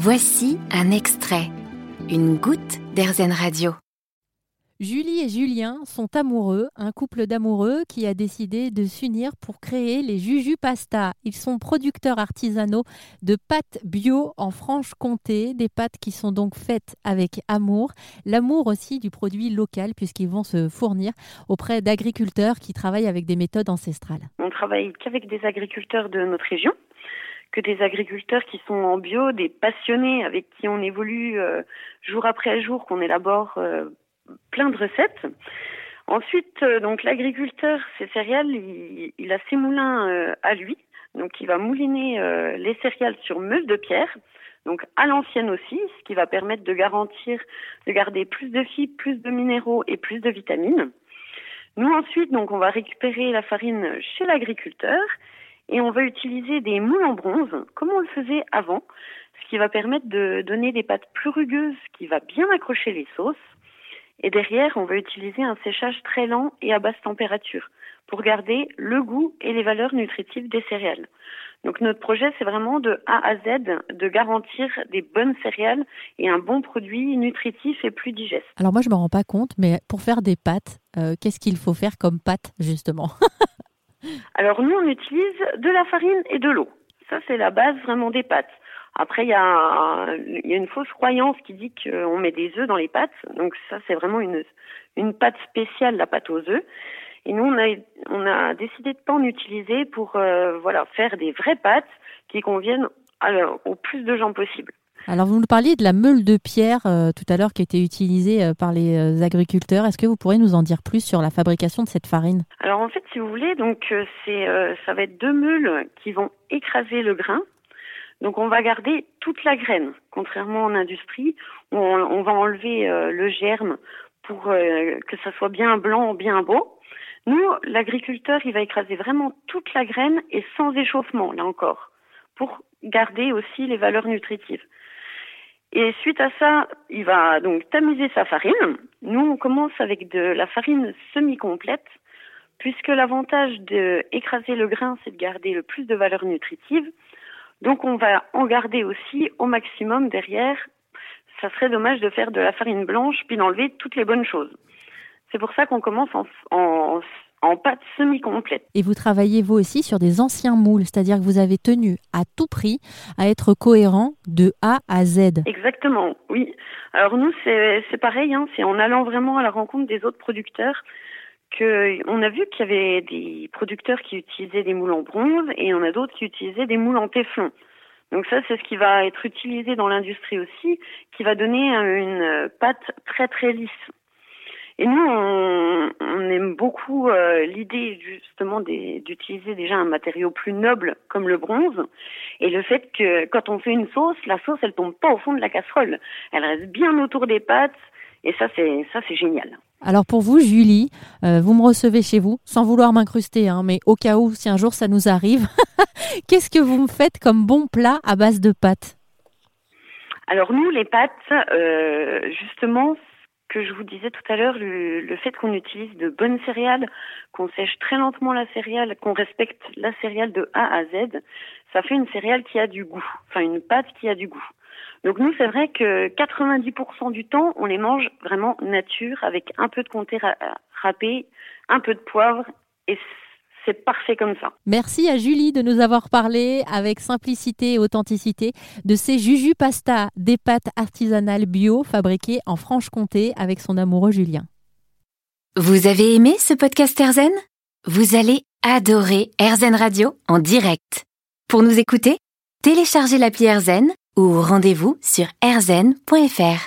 Voici un extrait, une goutte d'Airzen Radio. Julie et Julien sont amoureux, un couple d'amoureux qui a décidé de s'unir pour créer les Juju Pasta. Ils sont producteurs artisanaux de pâtes bio en Franche-Comté, des pâtes qui sont donc faites avec amour, l'amour aussi du produit local puisqu'ils vont se fournir auprès d'agriculteurs qui travaillent avec des méthodes ancestrales. On travaille qu'avec des agriculteurs de notre région que des agriculteurs qui sont en bio, des passionnés avec qui on évolue euh, jour après jour, qu'on élabore euh, plein de recettes. Ensuite, euh, donc l'agriculteur, ses céréales, il, a ses moulins à lui, donc il va mouliner les céréales sur meule de pierre, donc à l'ancienne aussi, ce qui va permettre de garantir de garder plus de fibres, plus de minéraux et plus de vitamines. Nous ensuite, donc on va récupérer la farine chez l'agriculteur et on va utiliser des moules en bronze comme on le faisait avant, ce qui va permettre de donner des pâtes plus rugueuses qui va bien accrocher les sauces et derrière, on va utiliser un séchage très lent et à basse température pour garder le goût et les valeurs nutritives des céréales. Donc notre projet, c'est vraiment de A à Z de garantir des bonnes céréales et un bon produit nutritif et plus digeste. Alors moi, je me rends pas compte, mais pour faire des pâtes, euh, qu'est-ce qu'il faut faire comme pâte justement? Alors nous, on utilise de la farine et de l'eau. Ça, c'est la base vraiment des pâtes. Après, il y, a, une fausse croyance qui dit qu'on met des œufs dans les pâtes. Donc ça, c'est vraiment une, une pâte spéciale, la pâte aux œufs. Et nous, on a, on a décidé de pas en utiliser pour euh, voilà faire des vraies pâtes qui conviennent au plus de gens possible. Alors, vous nous parliez de la meule de pierre euh, tout à l'heure qui était utilisée euh, par les agriculteurs. Est-ce que vous pourriez nous en dire plus sur la fabrication de cette farine? Alors, en fait, si vous voulez, donc c'est ça va être deux meules qui vont écraser le grain donc on va garder toute la graine, contrairement en industrie où on, va enlever euh, le germe pour euh, que ça soit bien blanc, bien beau. Nous, l'agriculteur, il va écraser vraiment toute la graine et sans échauffement, là encore, pour garder aussi les valeurs nutritives. Et suite à ça, il va donc tamiser sa farine. Nous, on commence avec de la farine semi-complète, puisque l'avantage d'écraser le grain, c'est de garder le plus de valeurs nutritives. Donc on va en garder aussi au maximum derrière. Ça serait dommage de faire de la farine blanche puis d'enlever toutes les bonnes choses. C'est pour ça qu'on commence en, en, en pâte semi-complète. Et vous travaillez vous aussi sur des anciens moules, c'est-à-dire que vous avez tenu à tout prix à être cohérent de A à Z. Exactement, oui. Alors nous, c'est pareil, hein, c'est en allant vraiment à la rencontre des autres producteurs on a vu qu'il y avait des producteurs qui utilisaient des moules en bronze et on a d'autres qui utilisaient des moules en téflon. Donc ça, c'est ce qui va être utilisé dans l'industrie aussi, qui va donner une pâte très très lisse. Et nous, on, aime beaucoup euh, l'idée justement d'utiliser déjà un matériau plus noble comme le bronze, et le fait que quand on fait une sauce, la sauce, elle tombe pas au fond de la casserole, elle reste bien autour des pâtes, et ça, c'est ça, c'est génial. Alors pour vous, Julie, euh, vous me recevez chez vous, sans vouloir m'incruster, hein, mais au cas où, si un jour ça nous arrive, qu'est-ce que vous me faites comme bon plat à base de pâtes? Alors nous, les pâtes, euh, justement, que je vous disais tout à l'heure, le, fait qu'on utilise de bonnes céréales, qu'on sèche très lentement la céréale, qu'on respecte la céréale de A à Z, ça fait une céréale qui a du goût, enfin une pâte qui a du goût. Donc nous, c'est vrai que 90% du temps, on les mange vraiment nature, avec un peu de comté râpé, un peu de poivre, et c'est parfait comme ça. Merci à Julie de nous avoir parlé avec simplicité et authenticité de ces Juju Pasta, des pâtes artisanales bio fabriquées en Franche-Comté avec son amoureux Julien. Vous avez aimé ce podcast Erzen Vous allez adorer Erzen Radio en direct. Pour nous écouter, téléchargez l'appli Erzen ou rendez-vous sur rzen.fr.